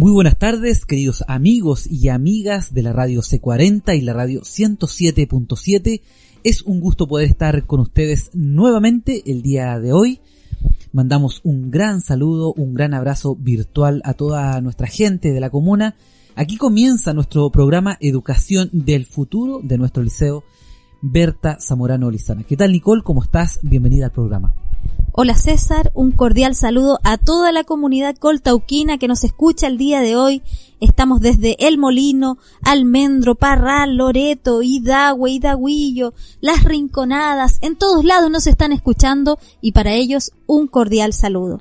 Muy buenas tardes, queridos amigos y amigas de la radio C40 y la radio 107.7. Es un gusto poder estar con ustedes nuevamente el día de hoy. Mandamos un gran saludo, un gran abrazo virtual a toda nuestra gente de la comuna. Aquí comienza nuestro programa Educación del Futuro de nuestro liceo Berta Zamorano Lizana. ¿Qué tal Nicole? ¿Cómo estás? Bienvenida al programa. Hola César, un cordial saludo a toda la comunidad coltauquina que nos escucha el día de hoy. Estamos desde El Molino, Almendro, Parral, Loreto, Hidagüe, Hidagüillo, Las Rinconadas, en todos lados nos están escuchando y para ellos un cordial saludo.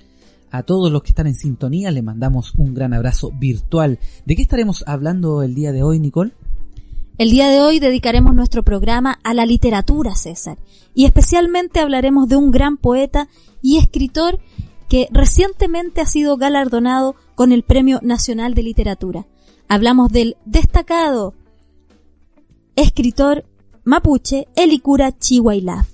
A todos los que están en sintonía le mandamos un gran abrazo virtual. ¿De qué estaremos hablando el día de hoy, Nicole? El día de hoy dedicaremos nuestro programa a la literatura, César, y especialmente hablaremos de un gran poeta y escritor que recientemente ha sido galardonado con el Premio Nacional de Literatura. Hablamos del destacado escritor mapuche Elikura Chihuailaf.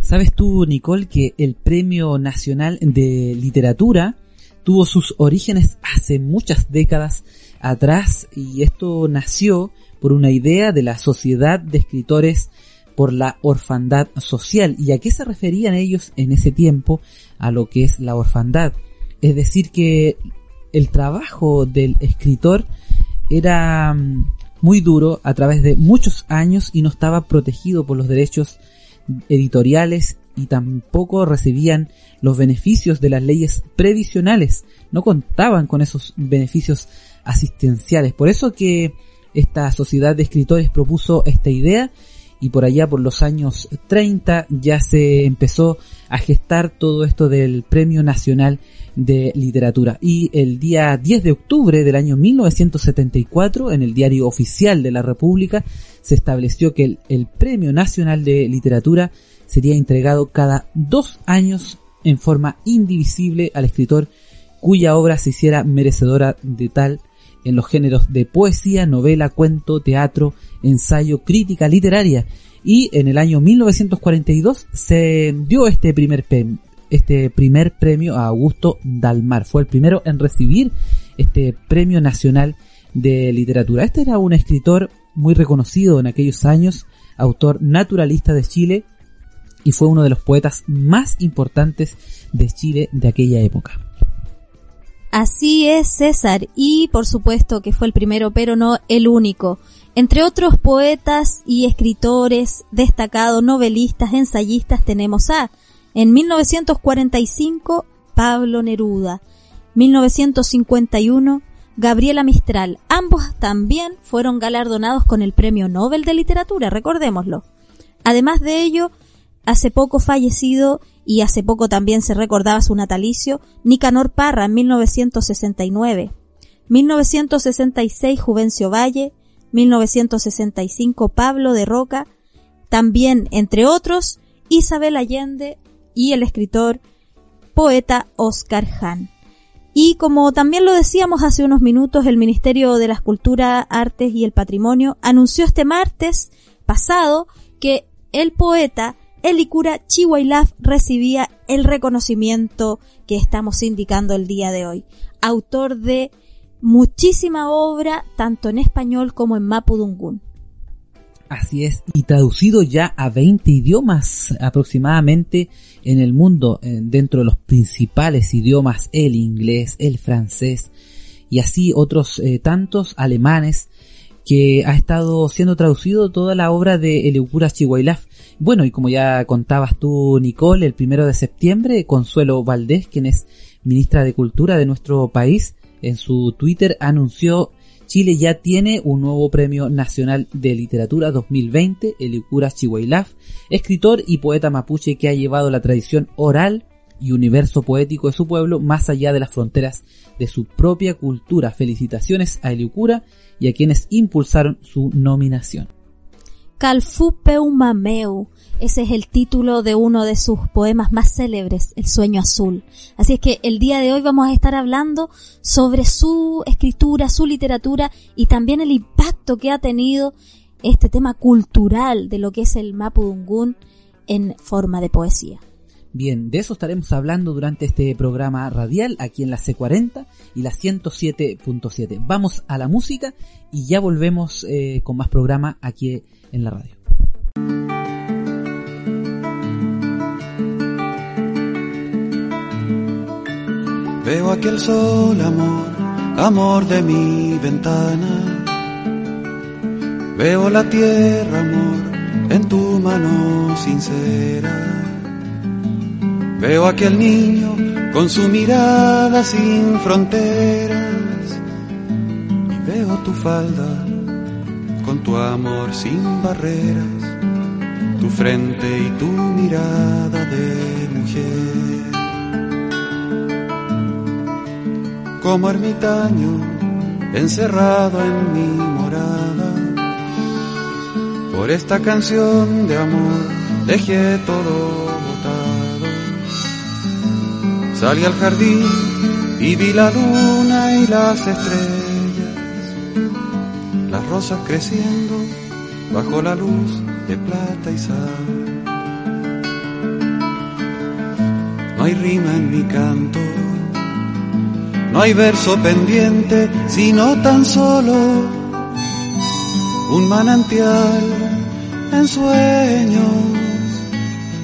¿Sabes tú, Nicole, que el Premio Nacional de Literatura tuvo sus orígenes hace muchas décadas atrás y esto nació por una idea de la Sociedad de Escritores por la Orfandad Social. ¿Y a qué se referían ellos en ese tiempo? A lo que es la orfandad. Es decir, que el trabajo del escritor era mm, muy duro a través de muchos años y no estaba protegido por los derechos editoriales y tampoco recibían los beneficios de las leyes previsionales. No contaban con esos beneficios asistenciales. Por eso que esta sociedad de escritores propuso esta idea y por allá por los años 30 ya se empezó a gestar todo esto del Premio Nacional de Literatura. Y el día 10 de octubre del año 1974, en el Diario Oficial de la República, se estableció que el, el Premio Nacional de Literatura sería entregado cada dos años en forma indivisible al escritor cuya obra se hiciera merecedora de tal en los géneros de poesía, novela, cuento, teatro, ensayo, crítica literaria. Y en el año 1942 se dio este primer, este primer premio a Augusto Dalmar. Fue el primero en recibir este premio nacional de literatura. Este era un escritor muy reconocido en aquellos años, autor naturalista de Chile y fue uno de los poetas más importantes de Chile de aquella época. Así es, César, y por supuesto que fue el primero, pero no el único. Entre otros poetas y escritores destacados, novelistas, ensayistas, tenemos a, en 1945, Pablo Neruda, 1951, Gabriela Mistral. Ambos también fueron galardonados con el Premio Nobel de Literatura, recordémoslo. Además de ello, hace poco fallecido y hace poco también se recordaba su natalicio, Nicanor Parra en 1969, 1966 Juvencio Valle, 1965 Pablo de Roca, también entre otros Isabel Allende y el escritor poeta Oscar Hahn. Y como también lo decíamos hace unos minutos, el Ministerio de las Culturas, Artes y el Patrimonio anunció este martes pasado que el poeta Elikura Chihuailaf recibía el reconocimiento que estamos indicando el día de hoy. Autor de muchísima obra, tanto en español como en mapudungún. Así es, y traducido ya a 20 idiomas aproximadamente en el mundo, eh, dentro de los principales idiomas, el inglés, el francés, y así otros eh, tantos alemanes, que ha estado siendo traducido toda la obra de Eleukura Chihuailaf. Bueno, y como ya contabas tú, Nicole, el primero de septiembre, Consuelo Valdés, quien es ministra de Cultura de nuestro país, en su Twitter anunció Chile ya tiene un nuevo premio nacional de literatura 2020, Eleukura Chihuailaf, escritor y poeta mapuche que ha llevado la tradición oral y universo poético de su pueblo más allá de las fronteras de su propia cultura. Felicitaciones a Eliucura y a quienes impulsaron su nominación. Calfupeumameu, ese es el título de uno de sus poemas más célebres, El sueño azul. Así es que el día de hoy vamos a estar hablando sobre su escritura, su literatura y también el impacto que ha tenido este tema cultural de lo que es el Mapudungún en forma de poesía. Bien, de eso estaremos hablando durante este programa radial aquí en la C40 y la 107.7. Vamos a la música y ya volvemos eh, con más programa aquí en la radio. Veo aquel sol, amor, amor de mi ventana. Veo la tierra, amor, en tu mano sincera Veo aquel niño con su mirada sin fronteras y veo tu falda con tu amor sin barreras, tu frente y tu mirada de mujer. Como ermitaño encerrado en mi morada, por esta canción de amor dejé todo Salí al jardín y vi la luna y las estrellas, las rosas creciendo bajo la luz de plata y sal. No hay rima en mi canto, no hay verso pendiente, sino tan solo un manantial en sueños.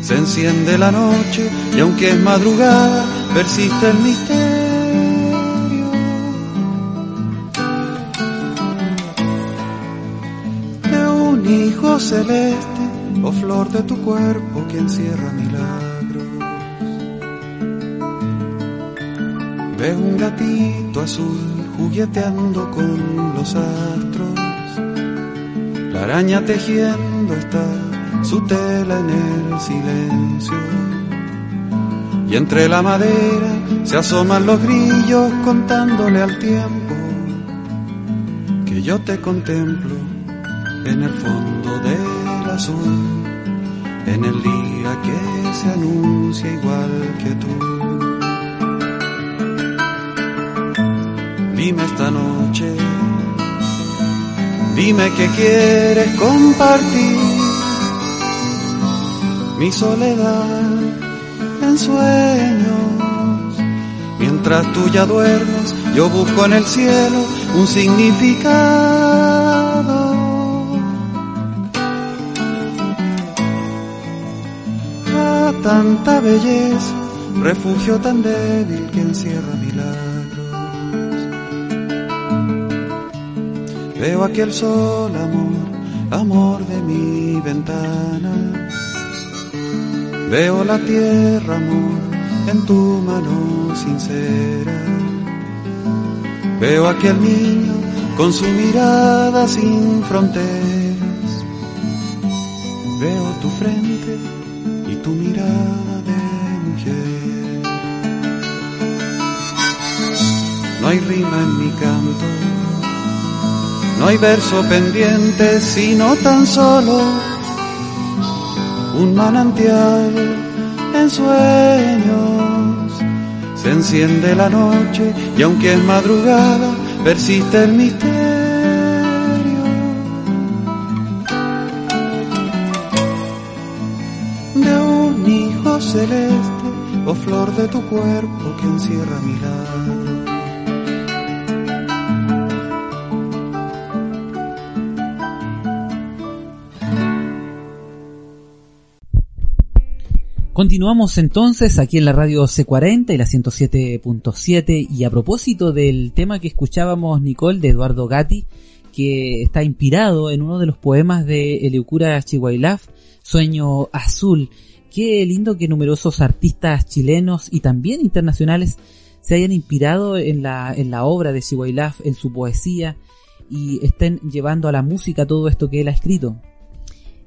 Se enciende la noche y aunque es madrugada, persiste el misterio celeste o flor de tu cuerpo que encierra milagros. Veo un gatito azul jugueteando con los astros, la araña tejiendo está su tela en el silencio. Y entre la madera se asoman los grillos contándole al tiempo que yo te contemplo en el fondo del azul, en el día que se anuncia igual que tú. Dime esta noche, dime que quieres compartir mi soledad en sueños. Mientras tú ya duermes, yo busco en el cielo un significado. Tanta belleza, refugio tan débil que encierra milagros. Veo aquel sol, amor, amor de mi ventana Veo la tierra, amor, en tu mano sincera. Veo aquel niño con su mirada sin fronteras. Veo tu frente de. No hay rima en mi canto, no hay verso pendiente, sino tan solo un manantial en sueños. Se enciende la noche y aunque es madrugada, persiste el misterio. Celeste flor de tu cuerpo que encierra milagros. Continuamos entonces aquí en la radio C40 y la 107.7 y a propósito del tema que escuchábamos Nicole de Eduardo Gatti que está inspirado en uno de los poemas de Eleucura Chihuailaf, Sueño Azul. Qué lindo que numerosos artistas chilenos y también internacionales se hayan inspirado en la, en la obra de Chihuailaf, en su poesía y estén llevando a la música todo esto que él ha escrito.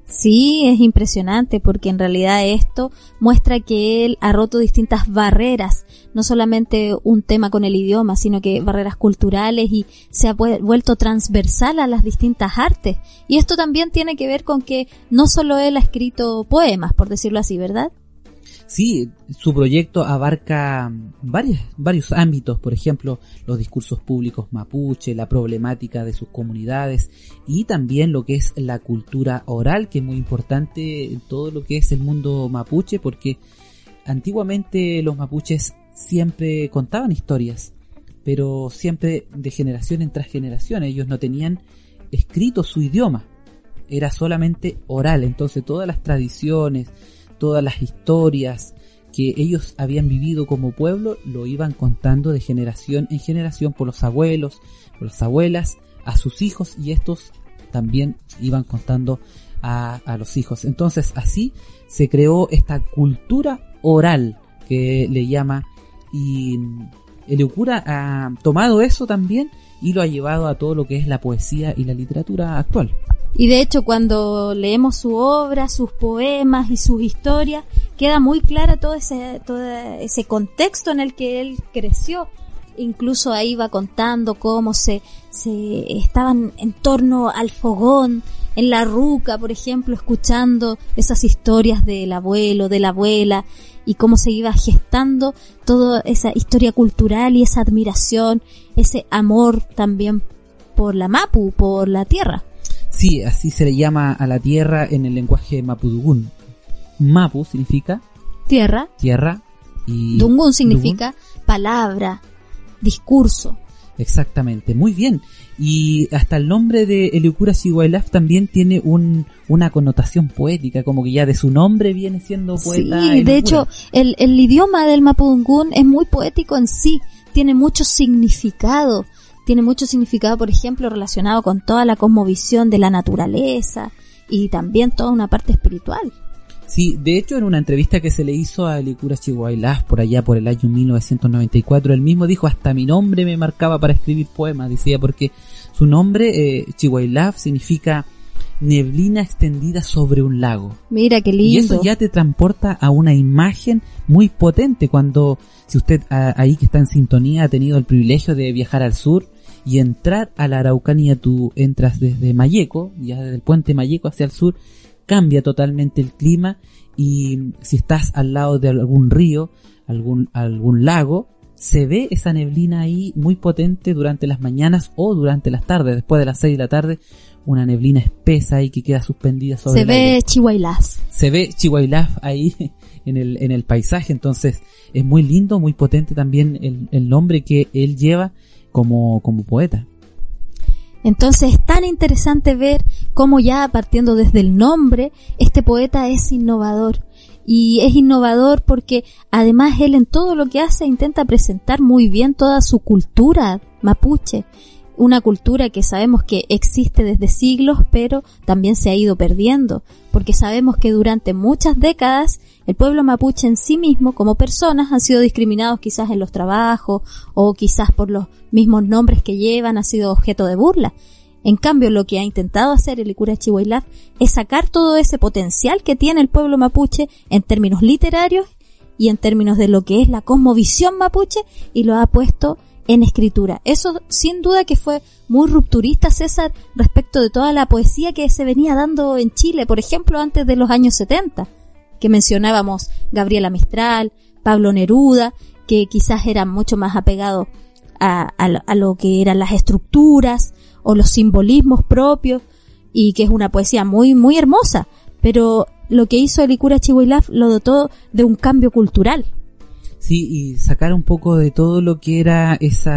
Sí, es impresionante porque en realidad esto muestra que él ha roto distintas barreras, no solamente un tema con el idioma, sino que barreras culturales y se ha vuelto transversal a las distintas artes. Y esto también tiene que ver con que no solo él ha escrito poemas, por decirlo así, ¿verdad? Sí, su proyecto abarca varios, varios ámbitos, por ejemplo, los discursos públicos mapuche, la problemática de sus comunidades y también lo que es la cultura oral, que es muy importante en todo lo que es el mundo mapuche, porque antiguamente los mapuches siempre contaban historias, pero siempre de generación en tras generación. Ellos no tenían escrito su idioma, era solamente oral. Entonces todas las tradiciones, todas las historias que ellos habían vivido como pueblo lo iban contando de generación en generación por los abuelos, por las abuelas, a sus hijos y estos también iban contando a, a los hijos. Entonces así se creó esta cultura oral que le llama y Eliocura ha tomado eso también y lo ha llevado a todo lo que es la poesía y la literatura actual. Y de hecho cuando leemos su obra, sus poemas y sus historias, queda muy clara todo ese, todo ese contexto en el que él creció. Incluso ahí va contando cómo se, se estaban en torno al fogón, en la ruca, por ejemplo, escuchando esas historias del abuelo, de la abuela, y cómo se iba gestando toda esa historia cultural y esa admiración, ese amor también por la Mapu, por la tierra. Sí, así se le llama a la tierra en el lenguaje mapudungún. Mapu significa tierra, tierra y Dungun significa palabra, discurso. Exactamente, muy bien. Y hasta el nombre de Eliukura Shiwailaf también tiene un, una connotación poética, como que ya de su nombre viene siendo poeta. Sí, de hecho, el, el idioma del Mapudungún es muy poético en sí, tiene mucho significado. Tiene mucho significado, por ejemplo, relacionado con toda la cosmovisión de la naturaleza y también toda una parte espiritual. Sí, de hecho en una entrevista que se le hizo a Licura Chihuahilás por allá por el año 1994, él mismo dijo hasta mi nombre me marcaba para escribir poemas, decía porque su nombre, eh, significa neblina extendida sobre un lago. Mira qué lindo. Y eso ya te transporta a una imagen muy potente cuando, si usted ahí que está en sintonía ha tenido el privilegio de viajar al sur y entrar a la Araucanía, tú entras desde Mayeco, ya desde el puente Mayeco hacia el sur, cambia totalmente el clima y si estás al lado de algún río, algún, algún lago, se ve esa neblina ahí muy potente durante las mañanas o durante las tardes, después de las 6 de la tarde, una neblina espesa ahí que queda suspendida sobre Se ve Chihuahilaf. Se ve Chihuahilaf ahí en el, en el paisaje, entonces es muy lindo, muy potente también el, el nombre que él lleva como, como poeta. Entonces es tan interesante ver cómo ya partiendo desde el nombre, este poeta es innovador. Y es innovador porque además él en todo lo que hace intenta presentar muy bien toda su cultura mapuche. Una cultura que sabemos que existe desde siglos, pero también se ha ido perdiendo, porque sabemos que durante muchas décadas el pueblo mapuche en sí mismo, como personas, han sido discriminados quizás en los trabajos o quizás por los mismos nombres que llevan, ha sido objeto de burla. En cambio, lo que ha intentado hacer el Icura Chihuahilaf es sacar todo ese potencial que tiene el pueblo mapuche en términos literarios y en términos de lo que es la cosmovisión mapuche y lo ha puesto en escritura. Eso sin duda que fue muy rupturista César respecto de toda la poesía que se venía dando en Chile, por ejemplo, antes de los años 70 que mencionábamos Gabriela Mistral, Pablo Neruda, que quizás eran mucho más apegados a, lo que eran las estructuras o los simbolismos propios y que es una poesía muy, muy hermosa. Pero lo que hizo Elicura Chihuahilaf lo dotó de un cambio cultural. Sí, y sacar un poco de todo lo que era ese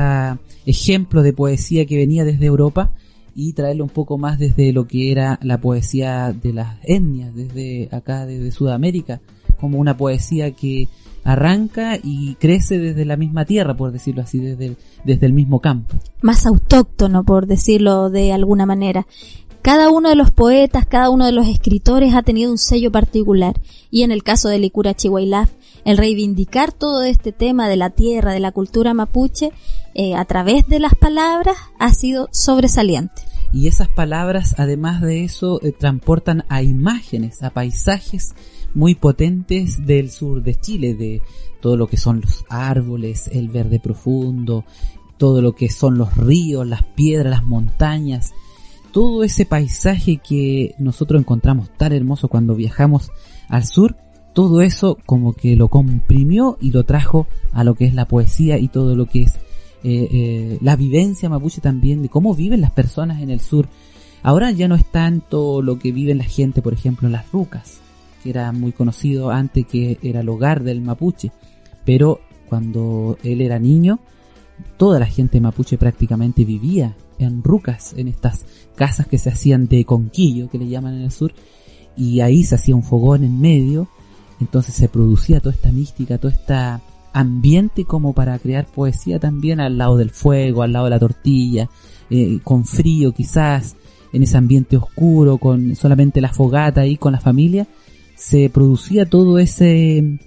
ejemplo de poesía que venía desde Europa y traerlo un poco más desde lo que era la poesía de las etnias, desde acá, desde Sudamérica, como una poesía que arranca y crece desde la misma tierra, por decirlo así, desde el, desde el mismo campo. Más autóctono, por decirlo de alguna manera. Cada uno de los poetas, cada uno de los escritores ha tenido un sello particular. Y en el caso de Licura Chihuahilaf, el reivindicar todo este tema de la tierra, de la cultura mapuche, eh, a través de las palabras, ha sido sobresaliente. Y esas palabras, además de eso, eh, transportan a imágenes, a paisajes muy potentes del sur de Chile, de todo lo que son los árboles, el verde profundo, todo lo que son los ríos, las piedras, las montañas, todo ese paisaje que nosotros encontramos tan hermoso cuando viajamos al sur, todo eso como que lo comprimió y lo trajo a lo que es la poesía y todo lo que es eh, eh, la vivencia mapuche también de cómo viven las personas en el sur. Ahora ya no es tanto lo que vive la gente, por ejemplo, en las rucas, que era muy conocido antes que era el hogar del mapuche, pero cuando él era niño, toda la gente mapuche prácticamente vivía en rucas, en estas casas que se hacían de conquillo, que le llaman en el sur, y ahí se hacía un fogón en medio, entonces se producía toda esta mística, todo este ambiente como para crear poesía también al lado del fuego, al lado de la tortilla, eh, con frío quizás, en ese ambiente oscuro, con solamente la fogata ahí con la familia, se producía todo ese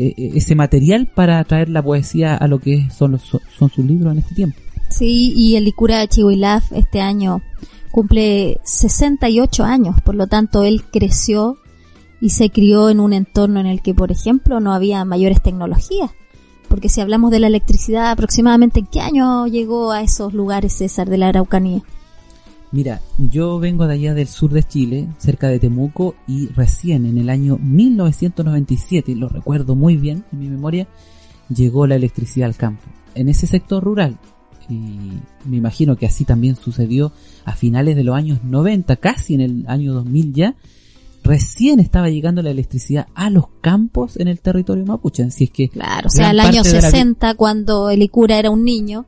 eh, ese material para traer la poesía a lo que son los, son sus libros en este tiempo. Sí, y el Licura Chihuilaf este año cumple 68 años, por lo tanto él creció y se crió en un entorno en el que, por ejemplo, no había mayores tecnologías. Porque si hablamos de la electricidad, aproximadamente en qué año llegó a esos lugares César de la Araucanía? Mira, yo vengo de allá del sur de Chile, cerca de Temuco, y recién en el año 1997, lo recuerdo muy bien en mi memoria, llegó la electricidad al campo. En ese sector rural, y me imagino que así también sucedió a finales de los años 90, casi en el año 2000 ya, recién estaba llegando la electricidad a los campos en el territorio mapuche. Así es que. Claro, o sea, el año 60, cuando el Icura era un niño,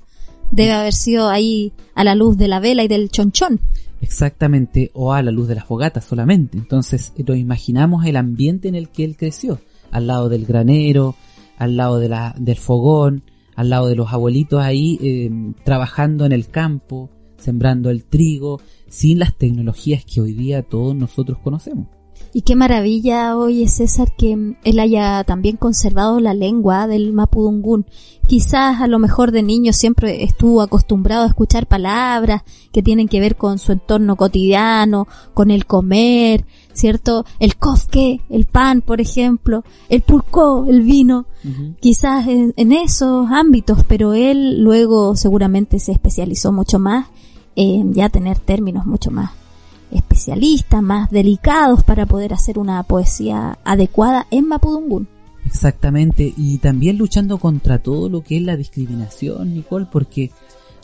debe haber sido ahí a la luz de la vela y del chonchón. Exactamente, o a la luz de las fogatas solamente. Entonces, nos imaginamos el ambiente en el que él creció, al lado del granero, al lado de la, del fogón, al lado de los abuelitos ahí eh, trabajando en el campo, sembrando el trigo, sin las tecnologías que hoy día todos nosotros conocemos. Y qué maravilla hoy es César que él haya también conservado la lengua del mapudungún. Quizás a lo mejor de niño siempre estuvo acostumbrado a escuchar palabras que tienen que ver con su entorno cotidiano, con el comer, ¿cierto? El kofke, el pan, por ejemplo, el pulco, el vino, quizás en, en, esos ámbitos, pero él luego seguramente se especializó mucho más en ya tener términos mucho más especialistas, más delicados para poder hacer una poesía adecuada en Mapudungún. Exactamente, y también luchando contra todo lo que es la discriminación, Nicole, porque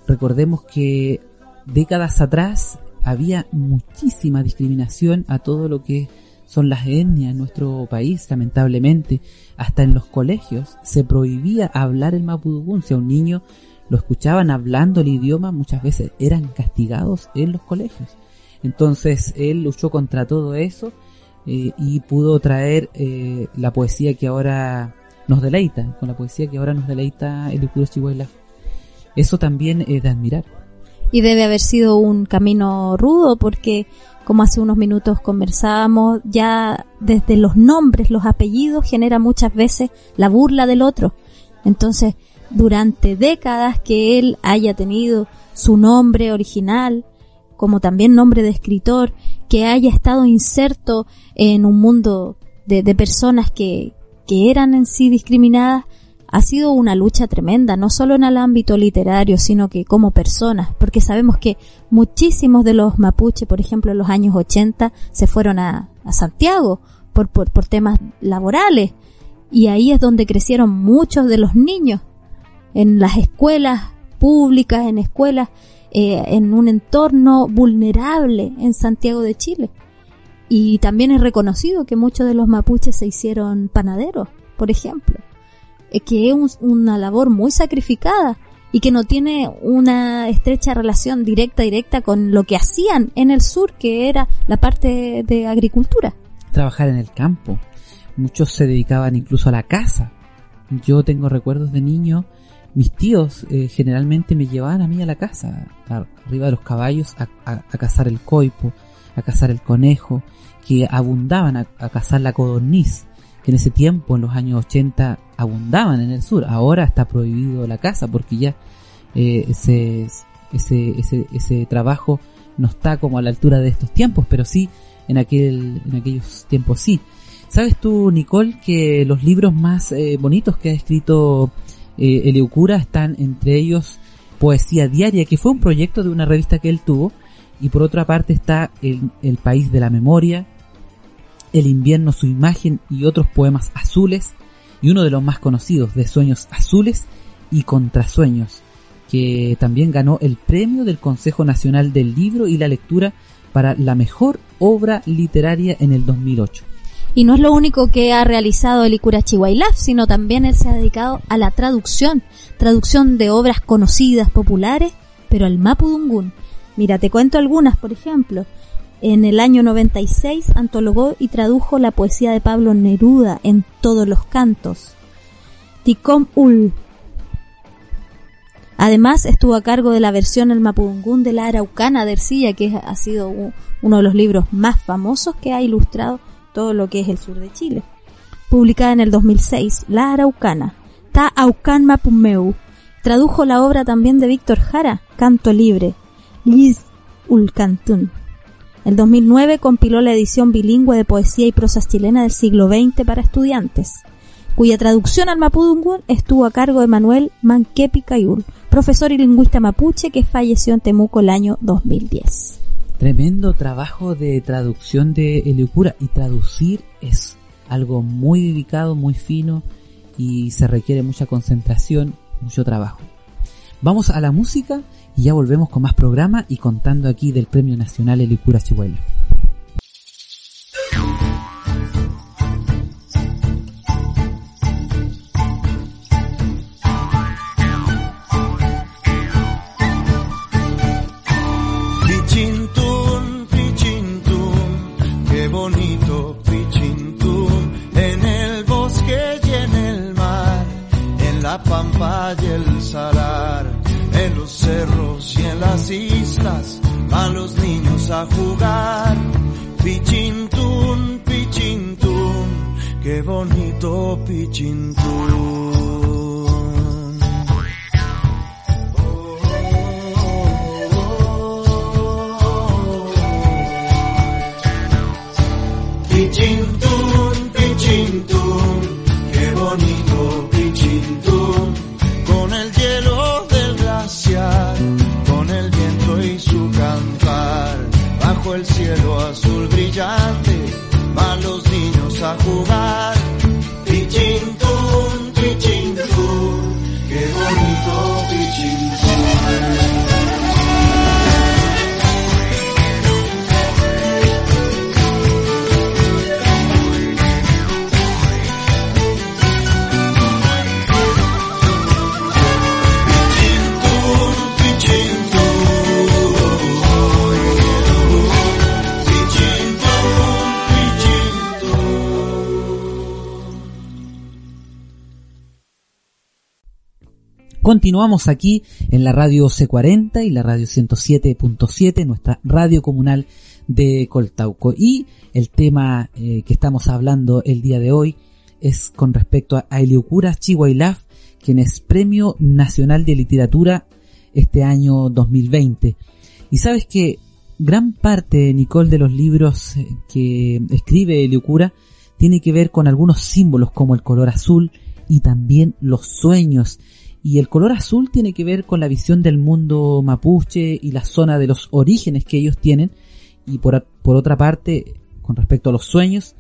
recordemos que décadas atrás había muchísima discriminación a todo lo que son las etnias en nuestro país, lamentablemente. Hasta en los colegios se prohibía hablar el mapudungún. Si a un niño lo escuchaban hablando el idioma, muchas veces eran castigados en los colegios. Entonces él luchó contra todo eso eh, y pudo traer eh, la poesía que ahora nos deleita, con la poesía que ahora nos deleita el Icuro Chihuahua. Eso también es de admirar. Y debe haber sido un camino rudo porque, como hace unos minutos conversábamos, ya desde los nombres, los apellidos genera muchas veces la burla del otro. Entonces, durante décadas que él haya tenido su nombre original, como también nombre de escritor, que haya estado inserto en un mundo de, personas que, que eran en sí discriminadas, ha sido una lucha tremenda, no solo en el ámbito literario, sino que como personas, porque sabemos que muchísimos de los mapuches, por ejemplo, en los años 80, se fueron a, a Santiago por, por, por temas laborales, y ahí es donde crecieron muchos de los niños, en las escuelas públicas, en escuelas eh, en un entorno vulnerable en Santiago de Chile. Y también es reconocido que muchos de los mapuches se hicieron panaderos, por ejemplo, eh, que es una labor muy sacrificada y que no tiene una estrecha relación directa directa con lo que hacían en el sur, que era la parte de agricultura. Trabajar en el campo. Muchos se dedicaban incluso a la casa. Yo tengo recuerdos de niño mis tíos eh, generalmente me llevaban a mí a la casa, arriba de los caballos, a, cazar el coipo, a cazar el conejo, que abundaban a, cazar la codorniz, que en ese tiempo, en los años 80, abundaban en el sur. Ahora está prohibido la caza porque ya eh, ese, ese, ese, ese trabajo no está como a la altura de estos tiempos, pero sí en aquel, en aquellos tiempos sí. ¿Sabes tú, Nicole, que los libros más eh, bonitos que ha escrito eh, Eleucura están entre ellos Poesía Diaria, que fue un proyecto de una revista que él tuvo, y por otra parte está El, el País de la Memoria, El Invierno, su imagen y otros poemas azules, y uno de los más conocidos, de Sueños Azules y Contrasueños, que también ganó el premio del Consejo Nacional del Libro y la Lectura para la mejor obra literaria en el 2008. Y no es lo único que ha realizado el Ikura Chihuahilaf, sino también él se ha dedicado a la traducción, traducción de obras conocidas, populares, pero al Mapudungun. Mira, te cuento algunas, por ejemplo. En el año 96 antologó y tradujo la poesía de Pablo Neruda en todos los cantos. Ticom Ul. Además estuvo a cargo de la versión El Mapudungún de la Araucana de Ercilla, que ha sido uno de los libros más famosos que ha ilustrado todo lo que es el sur de Chile. Publicada en el 2006, La Araucana, Ta Aucan Mapumeu, tradujo la obra también de Víctor Jara, Canto Libre, Liz Ulcantún. El 2009 compiló la edición bilingüe de poesía y prosas chilena del siglo XX para estudiantes, cuya traducción al mapudungun estuvo a cargo de Manuel Manquepi Cayul, profesor y lingüista mapuche que falleció en Temuco el año 2010. Tremendo trabajo de traducción de Eliocura y traducir es algo muy dedicado, muy fino y se requiere mucha concentración, mucho trabajo. Vamos a la música y ya volvemos con más programa y contando aquí del Premio Nacional Eliocura Chihuahua. Y el salar, en los cerros y en las islas, van los niños a jugar. Pichintún, pichintún, qué bonito pichintún. Pichintún, pichintún, con el hielo del glaciar, con el viento y su cantar, bajo el cielo azul Continuamos aquí en la radio C40 y la radio 107.7, nuestra radio comunal de Coltauco. Y el tema eh, que estamos hablando el día de hoy es con respecto a, Eliocura Chihuailaf, quien es Premio Nacional de Literatura este año 2020. Y sabes que gran parte, Nicole, de los libros eh, que escribe Eliocura tiene que ver con algunos símbolos como el color azul y también los sueños y el color azul tiene que ver con la visión del mundo mapuche y la zona de los orígenes que ellos tienen. Y por, por otra parte, con respecto a los sueños,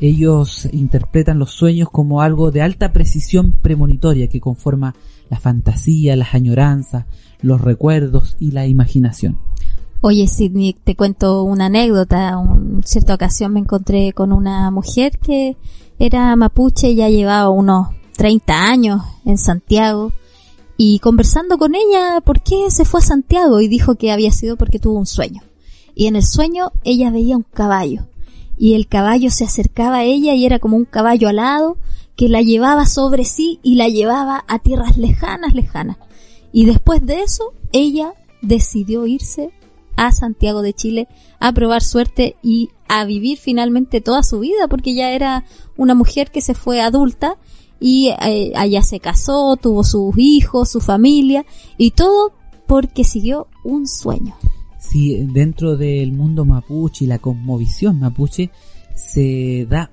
ellos interpretan los sueños como algo de alta precisión premonitoria que conforma la fantasía, las añoranzas, los recuerdos y la imaginación. Oye, Sidney, te cuento una anécdota. En cierta ocasión me encontré con una mujer que era mapuche y ya llevaba unos 30 años en Santiago y conversando con ella por qué se fue a Santiago y dijo que había sido porque tuvo un sueño. Y en el sueño ella veía un caballo y el caballo se acercaba a ella y era como un caballo alado que la llevaba sobre sí y la llevaba a tierras lejanas, lejanas. Y después de eso, ella decidió irse a Santiago de Chile a probar suerte y a vivir finalmente toda su vida porque ya era una mujer que se fue adulta y eh, allá se casó, tuvo sus hijos, su familia y todo porque siguió un sueño. Sí, dentro del mundo mapuche y la cosmovisión mapuche se da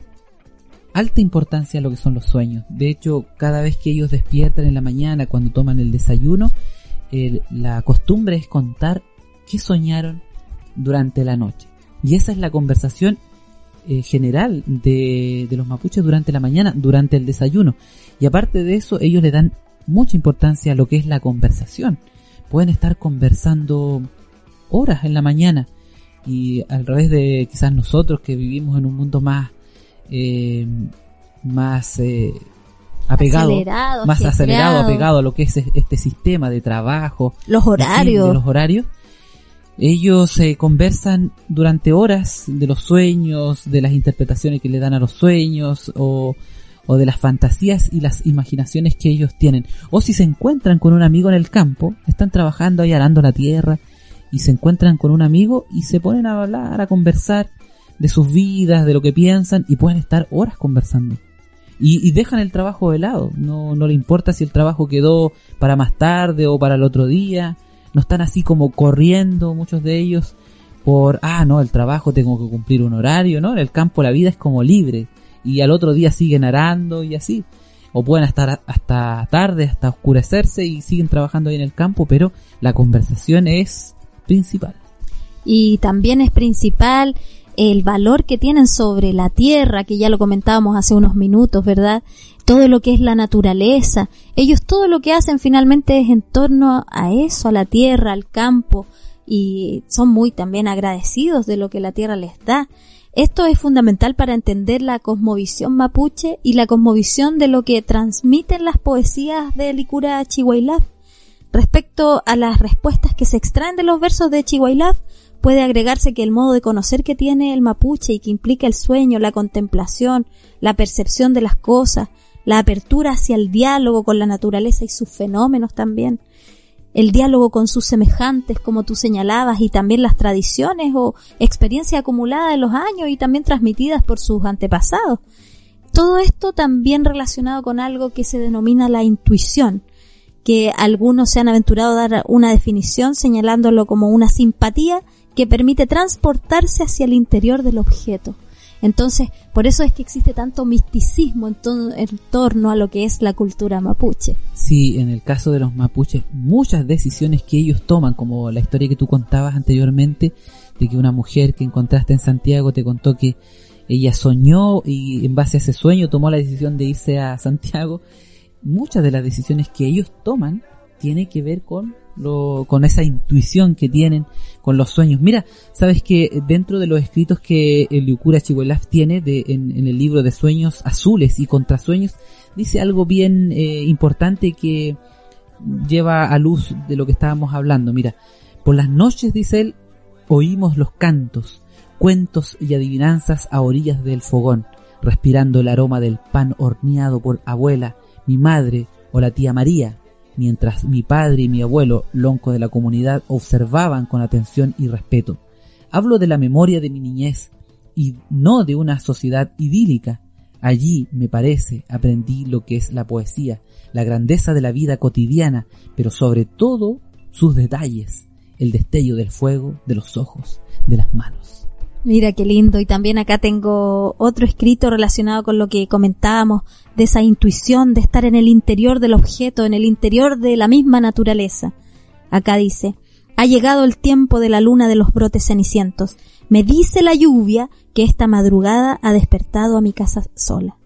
alta importancia a lo que son los sueños. De hecho, cada vez que ellos despiertan en la mañana, cuando toman el desayuno, la costumbre es contar qué soñaron durante la noche. Y esa es la conversación eh, general de, de los mapuches durante la mañana, durante el desayuno. Y aparte de eso, ellos le dan mucha importancia a lo que es la conversación. Pueden estar conversando horas en la mañana y al revés de quizás nosotros que vivimos en un mundo más eh, más eh, apegado, Acelerado, más acelerado, apegado a lo que es este sistema de trabajo, Los horarios. de los horarios. Ellos eh, conversan durante horas de los sueños, de las interpretaciones que le dan a los sueños o, o de las fantasías y las imaginaciones que ellos tienen. O si se encuentran con un amigo en el campo, están trabajando ahí arando la tierra y se encuentran con un amigo y se ponen a hablar, a conversar de sus vidas, de lo que piensan y pueden estar horas conversando. Y, y dejan el trabajo de lado, no, no le importa si el trabajo quedó para más tarde o para el otro día, no están así como corriendo muchos de ellos por, ah, no, el trabajo tengo que cumplir un horario, ¿no? En el campo la vida es como libre y al otro día siguen arando y así. O pueden estar hasta tarde, hasta oscurecerse y siguen trabajando ahí en el campo, pero la conversación es principal. y también es principal el valor que tienen sobre la tierra, que ya lo comentábamos hace unos minutos, ¿verdad? Todo lo que es la naturaleza. Ellos todo lo que hacen finalmente es en torno a eso, a la tierra, al campo, y son muy también agradecidos de lo que la tierra les da. Esto es fundamental para entender la cosmovisión mapuche y la cosmovisión de lo que transmiten las poesías de Licura Chihuahilaf. Respecto a las respuestas que se extraen de los versos de Chihuahilaf, puede agregarse que el modo de conocer que tiene el mapuche y que implica el sueño, la contemplación, la percepción de las cosas, la apertura hacia el diálogo con la naturaleza y sus fenómenos también, el diálogo con sus semejantes, como tú señalabas, y también las tradiciones o experiencias acumuladas en los años y también transmitidas por sus antepasados. Todo esto también relacionado con algo que se denomina la intuición, que algunos se han aventurado a dar una definición señalándolo como una simpatía que permite transportarse hacia el interior del objeto. Entonces, por eso es que existe tanto misticismo en, en torno a lo que es la cultura mapuche. Sí, en el caso de los mapuches, muchas decisiones que ellos toman, como la historia que tú contabas anteriormente, de que una mujer que encontraste en Santiago te contó que ella soñó y en base a ese sueño tomó la decisión de irse a Santiago. Muchas de las decisiones que ellos toman tiene que ver con lo, con esa intuición que tienen, con los sueños. Mira, sabes que dentro de los escritos que el Liucura Chihuelaf tiene de, en, en el libro de sueños azules y contrasueños, dice algo bien eh, importante que lleva a luz de lo que estábamos hablando. Mira, por las noches, dice él, oímos los cantos, cuentos y adivinanzas a orillas del fogón, respirando el aroma del pan horneado por abuela, mi madre o la tía María, mientras mi padre y mi abuelo, lonco de la comunidad, observaban con atención y respeto. Hablo de la memoria de mi niñez y no de una sociedad idílica. Allí, me parece, aprendí lo que es la poesía, la grandeza de la vida cotidiana, pero sobre todo sus detalles, el destello del fuego, de los ojos, de las manos. Mira qué lindo. Y también acá tengo otro escrito relacionado con lo que comentábamos de esa intuición de estar en el interior del objeto, en el interior de la misma naturaleza. Acá dice, ha llegado el tiempo de la luna de los brotes cenicientos. Me dice la lluvia que esta madrugada ha despertado a mi casa sola.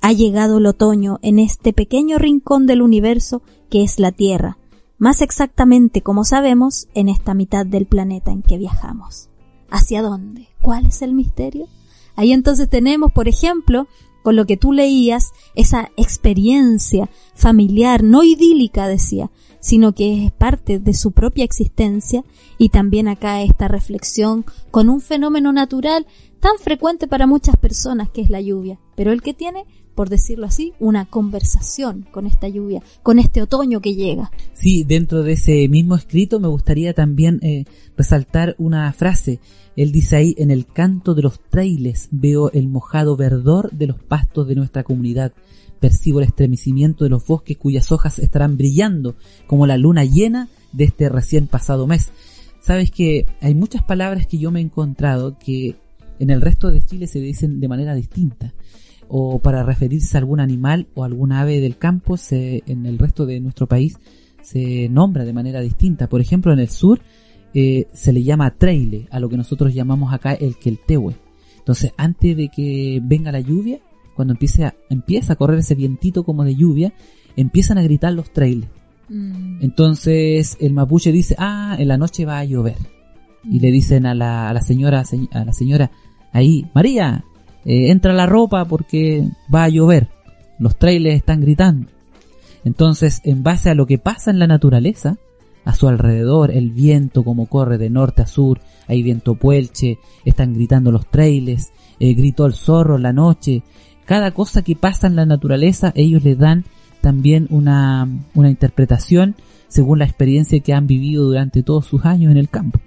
Ha llegado el otoño en este pequeño rincón del universo que es la Tierra, más exactamente, como sabemos, en esta mitad del planeta en que viajamos. ¿Hacia dónde? ¿Cuál es el misterio? Ahí entonces tenemos, por ejemplo, con lo que tú leías, esa experiencia familiar, no idílica, decía, sino que es parte de su propia existencia y también acá esta reflexión con un fenómeno natural tan frecuente para muchas personas que es la lluvia, pero el que tiene, por decirlo así, una conversación con esta lluvia, con este otoño que llega. Sí, dentro de ese mismo escrito me gustaría también eh, resaltar una frase. Él dice ahí, en el canto de los trailes veo el mojado verdor de los pastos de nuestra comunidad. Percibo el estremecimiento de los bosques cuyas hojas estarán brillando como la luna llena de este recién pasado mes. Sabes que hay muchas palabras que yo me he encontrado que en el resto de Chile se dicen de manera distinta. O para referirse a algún animal o algún ave del campo, se, en el resto de nuestro país se nombra de manera distinta. Por ejemplo, en el sur eh, se le llama treile, a lo que nosotros llamamos acá el queltehue. Entonces, antes de que venga la lluvia, cuando empiece a, empieza a correr ese vientito como de lluvia, empiezan a gritar los trailes. Entonces el mapuche dice, ah, en la noche va a llover. Y le dicen a la, a la señora, a la señora, ahí, María, eh, entra la ropa porque va a llover, los trailers están gritando. Entonces, en base a lo que pasa en la naturaleza, a su alrededor, el viento como corre de norte a sur, hay viento puelche, están gritando los trailers, eh, gritó el zorro la noche, cada cosa que pasa en la naturaleza, ellos le dan también una, una interpretación según la experiencia que han vivido durante todos sus años en el campo.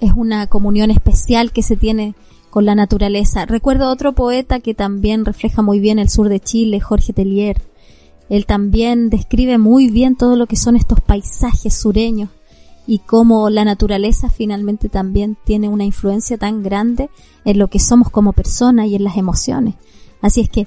Es una comunión especial que se tiene con la naturaleza. Recuerdo otro poeta que también refleja muy bien el sur de Chile, Jorge Tellier. Él también describe muy bien todo lo que son estos paisajes sureños y cómo la naturaleza finalmente también tiene una influencia tan grande en lo que somos como personas y en las emociones. Así es que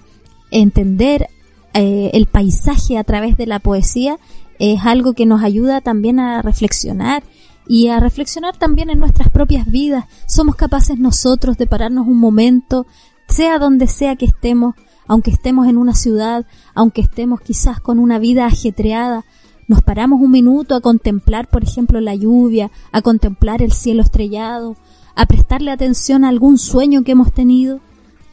entender eh, el paisaje a través de la poesía es algo que nos ayuda también a reflexionar y a reflexionar también en nuestras propias vidas. Somos capaces nosotros de pararnos un momento, sea donde sea que estemos, aunque estemos en una ciudad, aunque estemos quizás con una vida ajetreada, nos paramos un minuto a contemplar, por ejemplo, la lluvia, a contemplar el cielo estrellado, a prestarle atención a algún sueño que hemos tenido.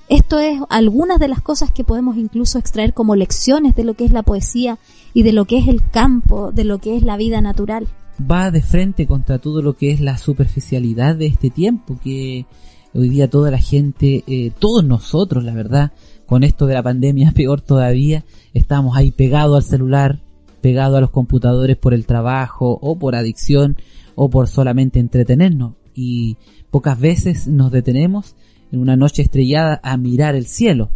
Esto es algunas de las cosas que podemos incluso extraer como lecciones de lo que es la poesía y de lo que es el campo, de lo que es la vida natural. Va de frente contra todo lo que es la superficialidad de este tiempo, que hoy día toda la gente, eh, todos nosotros, la verdad, con esto de la pandemia peor todavía, estamos ahí pegados al celular, pegados a los computadores por el trabajo o por adicción o por solamente entretenernos y pocas veces nos detenemos en una noche estrellada a mirar el cielo.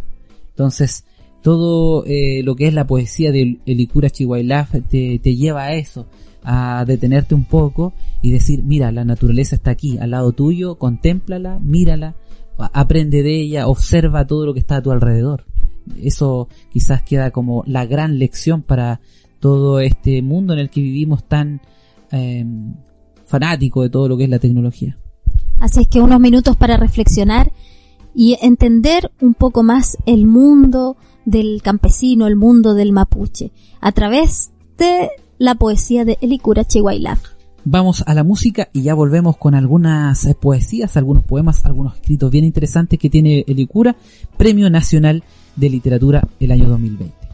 Entonces, todo eh, lo que es la poesía de Elikura Chihuahilaf te, te lleva a eso, a detenerte un poco y decir, mira, la naturaleza está aquí, al lado tuyo, contémplala, mírala, aprende de ella, observa todo lo que está a tu alrededor. Eso quizás queda como la gran lección para todo este mundo en el que vivimos tan eh, fanático de todo lo que es la tecnología. Así es que unos minutos para reflexionar y entender un poco más el mundo del campesino, el mundo del mapuche, a través de la poesía de Elikura Chihuahilaf. Vamos a la música y ya volvemos con algunas eh, poesías, algunos poemas, algunos escritos bien interesantes que tiene Elikura, Premio Nacional de Literatura el año 2020.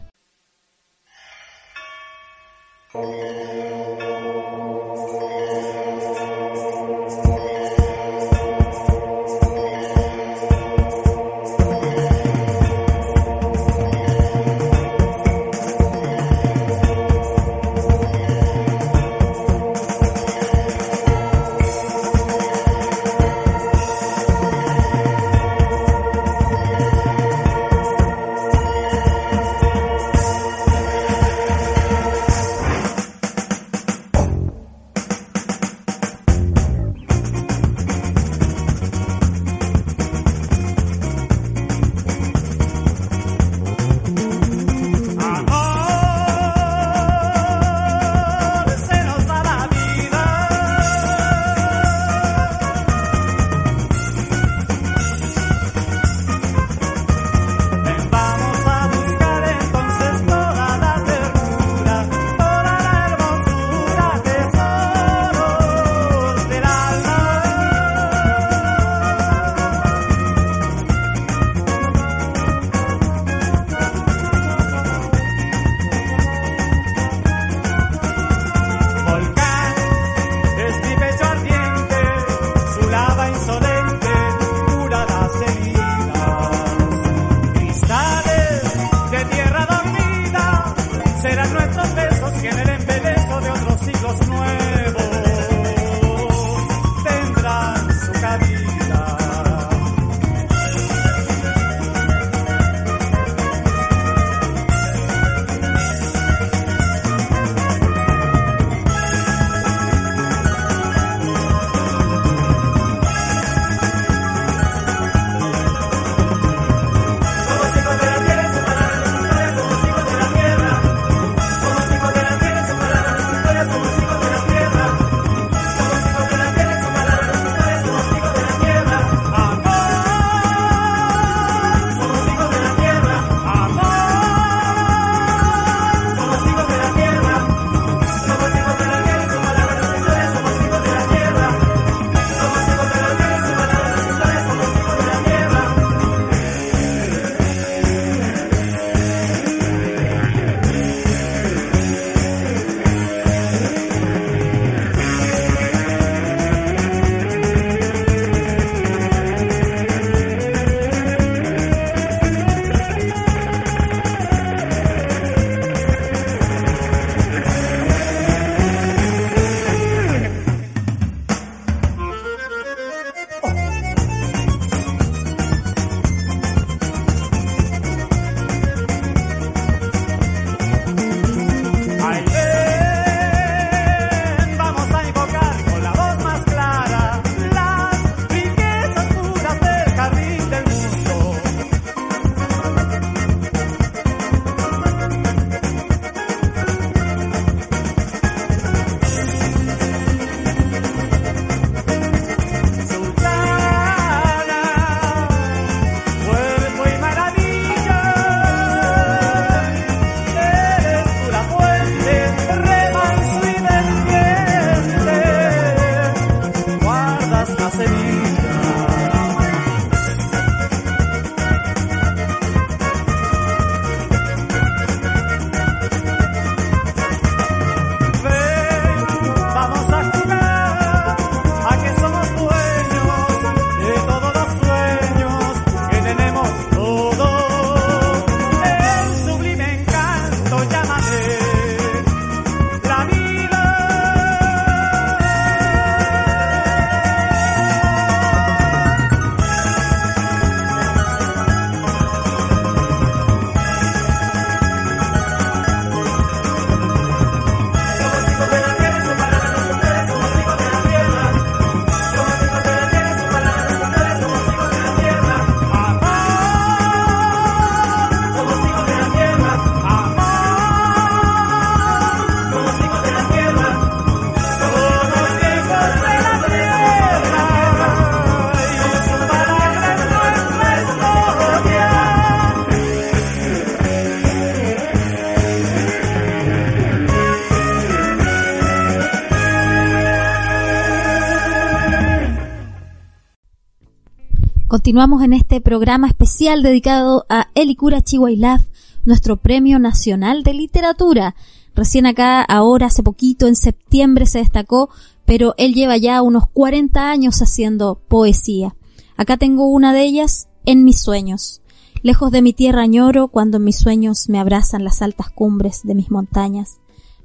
Continuamos en este programa especial dedicado a Elicura Chihuahilaf, nuestro Premio Nacional de Literatura. Recién acá, ahora, hace poquito, en septiembre se destacó, pero él lleva ya unos 40 años haciendo poesía. Acá tengo una de ellas, En mis sueños. Lejos de mi tierra añoro cuando en mis sueños me abrazan las altas cumbres de mis montañas.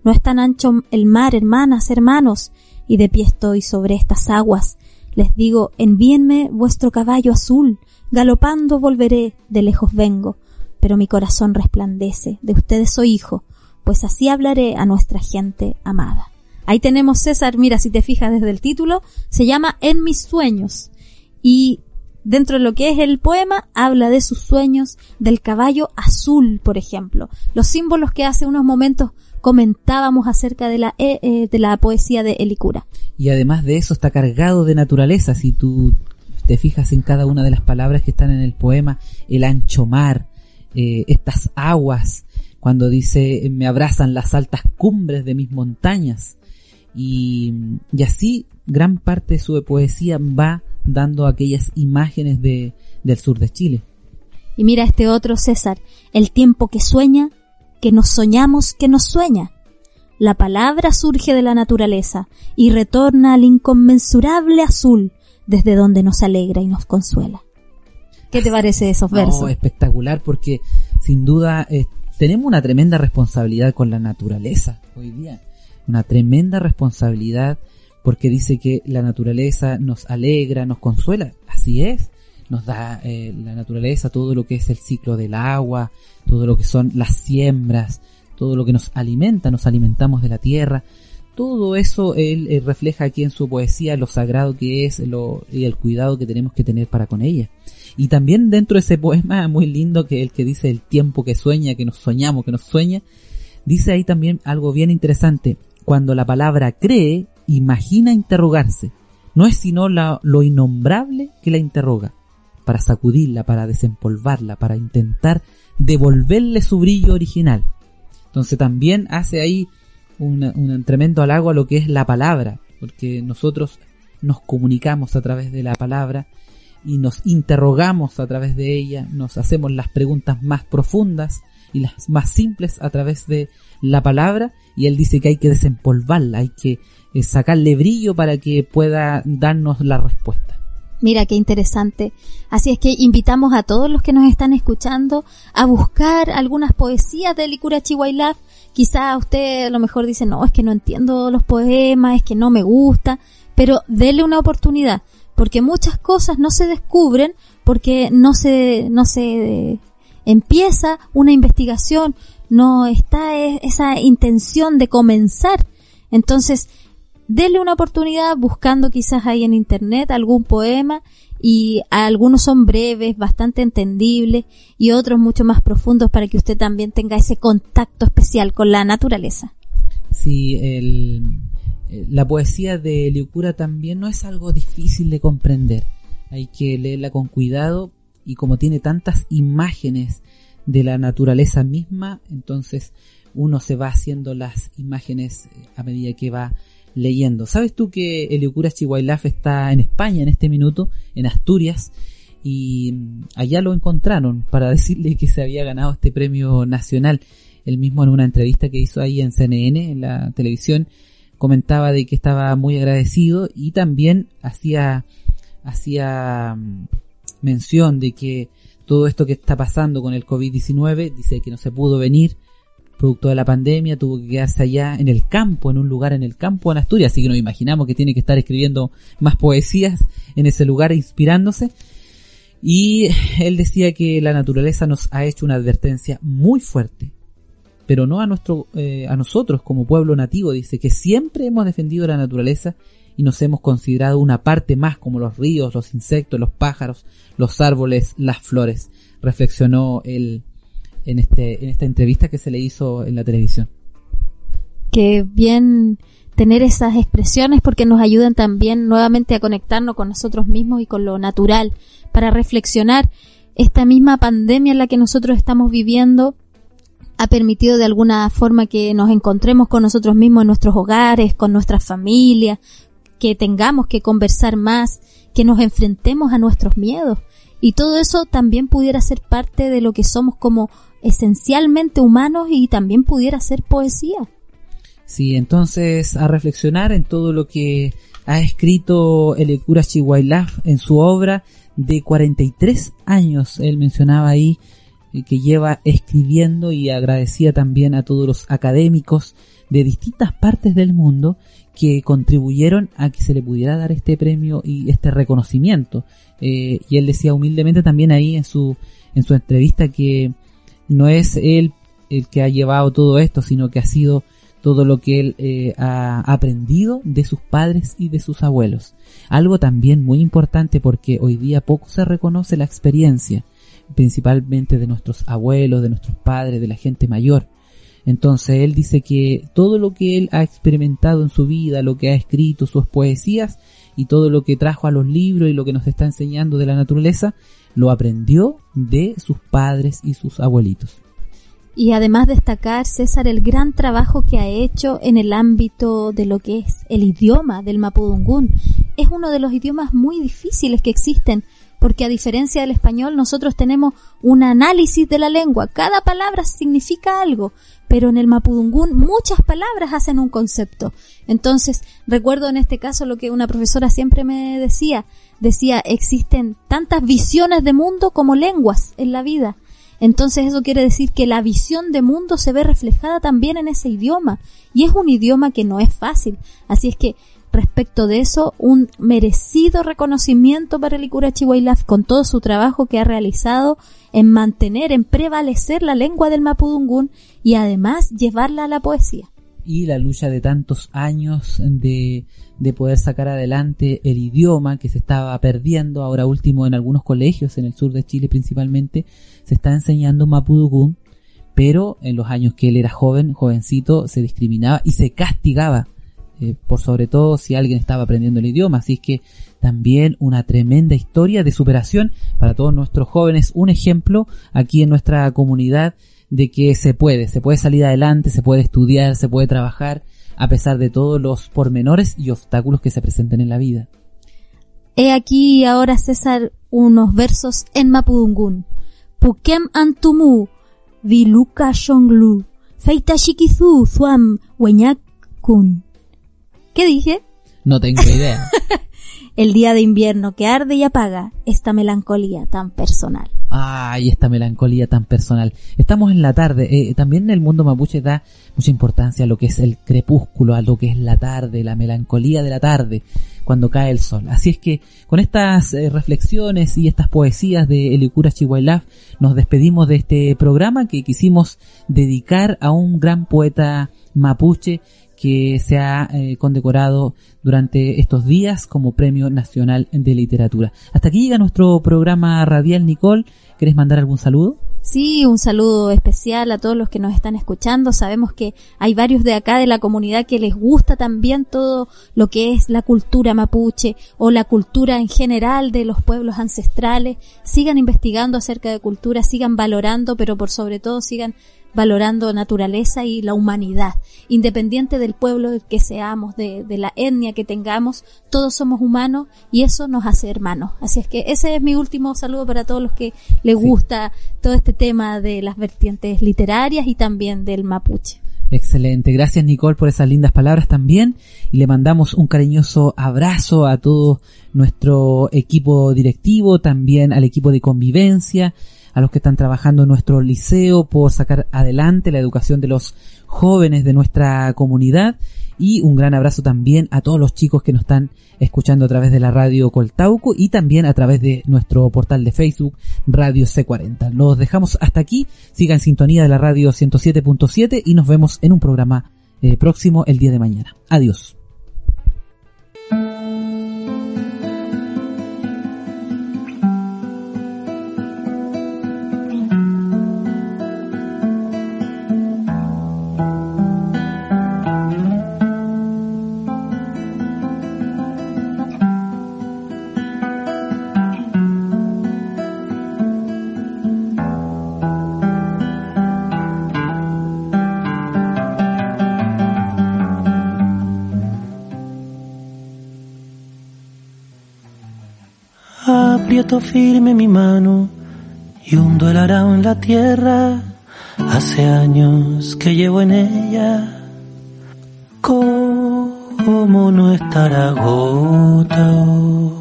No es tan ancho el mar, hermanas, hermanos, y de pie estoy sobre estas aguas. Les digo, envíenme vuestro caballo azul, galopando volveré, de lejos vengo, pero mi corazón resplandece, de ustedes soy hijo, pues así hablaré a nuestra gente amada. Ahí tenemos César, mira, si te fijas desde el título, se llama En mis sueños. Y dentro de lo que es el poema, habla de sus sueños, del caballo azul, por ejemplo. Los símbolos que hace unos momentos comentábamos acerca de la, eh, eh, de la poesía de Elicura. Y además de eso está cargado de naturaleza, si tú te fijas en cada una de las palabras que están en el poema, el ancho mar, eh, estas aguas, cuando dice me abrazan las altas cumbres de mis montañas. Y, y así gran parte de su poesía va dando aquellas imágenes de, del sur de Chile. Y mira este otro César, el tiempo que sueña, que nos soñamos que nos sueña. La palabra surge de la naturaleza y retorna al inconmensurable azul desde donde nos alegra y nos consuela. ¿Qué te parece esos versos? Espectacular porque sin duda eh, tenemos una tremenda responsabilidad con la naturaleza hoy día. Una tremenda responsabilidad porque dice que la naturaleza nos alegra, nos consuela. Así es. Nos da eh, la naturaleza todo lo que es el ciclo del agua, todo lo que son las siembras, todo lo que nos alimenta, nos alimentamos de la tierra. Todo eso él, eh, refleja aquí en su poesía lo sagrado que es lo, y el cuidado que tenemos que tener para con ella. Y también dentro de ese poema muy lindo que el que dice el tiempo que sueña, que nos soñamos, que nos sueña, dice ahí también algo bien interesante. Cuando la palabra cree, imagina interrogarse. No es sino la, lo innombrable que la interroga, para sacudirla, para desempolvarla, para intentar devolverle su brillo original. Entonces también hace ahí un tremendo halago a lo que es la palabra, porque nosotros nos comunicamos a través de la palabra y nos interrogamos a través de ella, nos hacemos las preguntas más profundas y las más simples a través de la palabra y él dice que hay que desempolvarla, hay que eh, sacarle brillo para que pueda darnos la respuesta. Mira qué interesante. Así es que invitamos a todos los que nos están escuchando a buscar algunas poesías de Licura Chihuahua. Quizá usted a lo mejor dice, no, es que no entiendo los poemas, es que no me gusta, pero dele una oportunidad, porque muchas cosas no se descubren porque no se, no se empieza una investigación, no está e, esa intención de comenzar. Entonces, dele una oportunidad buscando quizás ahí en internet algún poema y algunos son breves, bastante entendibles y otros mucho más profundos para que usted también tenga ese contacto especial con la naturaleza. Sí, el, la poesía de Liucura también no es algo difícil de comprender. Hay que leerla con cuidado y como tiene tantas imágenes de la naturaleza misma, entonces uno se va haciendo las imágenes eh, a medida que va leyendo. ¿Sabes tú que Eliocura Chihuahilaf está en España en este minuto, en Asturias? Y mm, allá lo encontraron para decirle que se había ganado este premio nacional. Él mismo en una entrevista que hizo ahí en CNN, en la televisión, comentaba de que estaba muy agradecido y también hacía, hacía mm, mención de que todo esto que está pasando con el COVID-19, dice que no se pudo venir producto de la pandemia, tuvo que quedarse allá en el campo, en un lugar en el campo en Asturias, así que nos imaginamos que tiene que estar escribiendo más poesías en ese lugar inspirándose. Y él decía que la naturaleza nos ha hecho una advertencia muy fuerte, pero no a nuestro, eh, a nosotros como pueblo nativo, dice que siempre hemos defendido la naturaleza y nos hemos considerado una parte más como los ríos, los insectos, los pájaros, los árboles, las flores, reflexionó él en, este, en esta entrevista que se le hizo en la televisión. Qué bien tener esas expresiones porque nos ayudan también nuevamente a conectarnos con nosotros mismos y con lo natural, para reflexionar esta misma pandemia en la que nosotros estamos viviendo ha permitido de alguna forma que nos encontremos con nosotros mismos en nuestros hogares, con nuestras familias, que tengamos que conversar más, que nos enfrentemos a nuestros miedos. Y todo eso también pudiera ser parte de lo que somos como esencialmente humanos y también pudiera ser poesía. Sí, entonces a reflexionar en todo lo que ha escrito el cura Chihuailaf en su obra de 43 años. Él mencionaba ahí eh, que lleva escribiendo y agradecía también a todos los académicos de distintas partes del mundo que contribuyeron a que se le pudiera dar este premio y este reconocimiento. Eh, y él decía humildemente también ahí en su, en su entrevista que no es él el que ha llevado todo esto, sino que ha sido todo lo que él eh, ha aprendido de sus padres y de sus abuelos. Algo también muy importante porque hoy día poco se reconoce la experiencia, principalmente de nuestros abuelos, de nuestros padres, de la gente mayor. Entonces él dice que todo lo que él ha experimentado en su vida, lo que ha escrito, sus poesías y todo lo que trajo a los libros y lo que nos está enseñando de la naturaleza, lo aprendió de sus padres y sus abuelitos y además destacar, César, el gran trabajo que ha hecho en el ámbito de lo que es el idioma del mapudungún. Es uno de los idiomas muy difíciles que existen, porque a diferencia del español nosotros tenemos un análisis de la lengua, cada palabra significa algo, pero en el mapudungún muchas palabras hacen un concepto. Entonces, recuerdo en este caso lo que una profesora siempre me decía, decía, existen tantas visiones de mundo como lenguas en la vida. Entonces eso quiere decir que la visión de mundo se ve reflejada también en ese idioma. Y es un idioma que no es fácil. Así es que respecto de eso, un merecido reconocimiento para el Icura Chihuahilaf con todo su trabajo que ha realizado en mantener, en prevalecer la lengua del Mapudungún y además llevarla a la poesía. Y la lucha de tantos años de, de poder sacar adelante el idioma que se estaba perdiendo ahora último en algunos colegios en el sur de Chile principalmente se está enseñando Mapudungún, pero en los años que él era joven, jovencito, se discriminaba y se castigaba, eh, por sobre todo si alguien estaba aprendiendo el idioma. Así es que también una tremenda historia de superación para todos nuestros jóvenes, un ejemplo aquí en nuestra comunidad de que se puede, se puede salir adelante, se puede estudiar, se puede trabajar, a pesar de todos los pormenores y obstáculos que se presenten en la vida. He aquí ahora, César, unos versos en Mapudungún. Pukem antumu, viluka shonglu, feita shikizu zuam kun. ¿Qué dije? No tengo idea. El día de invierno que arde y apaga esta melancolía tan personal. Ay, esta melancolía tan personal. Estamos en la tarde. Eh, también el mundo mapuche da mucha importancia a lo que es el crepúsculo, a lo que es la tarde, la melancolía de la tarde, cuando cae el sol. Así es que con estas eh, reflexiones y estas poesías de Elicura Chihuahilaf nos despedimos de este programa que quisimos dedicar a un gran poeta mapuche que se ha eh, condecorado durante estos días como Premio Nacional de Literatura. Hasta aquí llega nuestro programa radial, Nicole. ¿Quieres mandar algún saludo? Sí, un saludo especial a todos los que nos están escuchando. Sabemos que hay varios de acá de la comunidad que les gusta también todo lo que es la cultura mapuche o la cultura en general de los pueblos ancestrales. Sigan investigando acerca de cultura, sigan valorando, pero por sobre todo sigan valorando naturaleza y la humanidad. Independiente del pueblo que seamos, de, la etnia que tengamos, todos somos humanos y eso nos hace hermanos. Así es que ese es mi último saludo para todos los que les gusta todo este tema de las vertientes literarias y también del mapuche. Excelente, gracias Nicole por esas lindas palabras también y le mandamos un cariñoso abrazo a todo nuestro equipo directivo, también al equipo de convivencia, a los que están trabajando en nuestro liceo por sacar adelante la educación de los jóvenes de nuestra comunidad y un gran abrazo también a todos los chicos que nos están escuchando a través de la radio Coltauco y también a través de nuestro portal de Facebook Radio C40. Los dejamos hasta aquí, sigan en sintonía de la radio 107.7 y nos vemos en un programa eh, próximo el día de mañana. Adiós. Firme mi mano y hundo el arao en la tierra. Hace años que llevo en ella. ¿Cómo no estar agotado?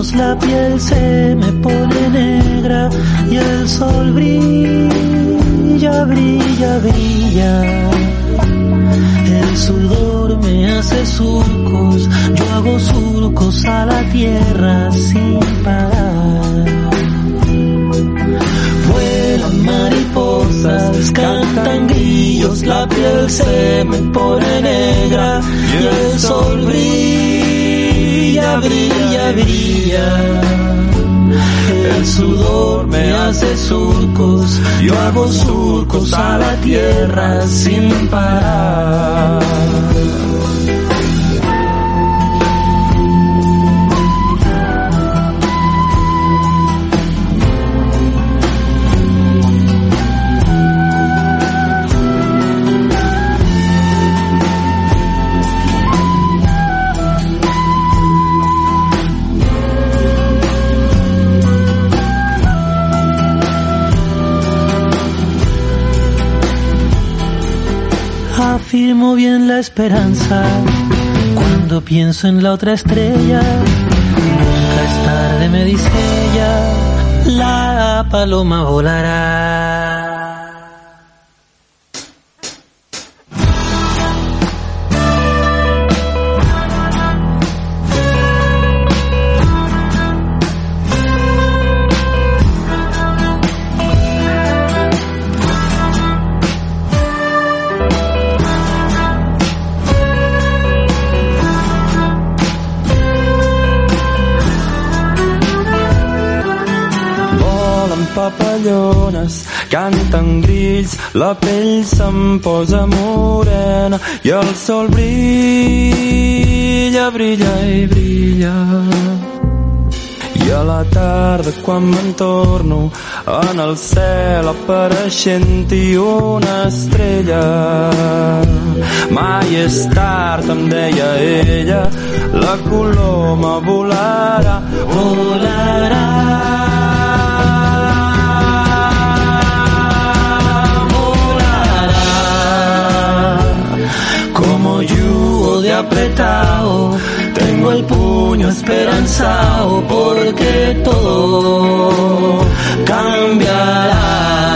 La piel se me pone negra y el sol brilla, brilla, brilla. El sudor me hace surcos, yo hago surcos a la tierra sin parar. Vuelan mariposas, cantan grillos, la piel se me pone negra y el sol brilla, brilla, brilla. El sudor me hace surcos, yo hago surcos a la tierra sin parar. Bien la esperanza cuando pienso en la otra estrella. Nunca es tarde, me dice ella, la paloma volará. Papallones, canten grills, la pell se'm posa morena i el sol brilla, brilla i brilla. I a la tarda quan me'n torno en el cel apareixent-hi una estrella. Mai és tard, em deia ella, la coloma volarà, volarà. Apretado, tengo el puño esperanzado porque todo cambiará.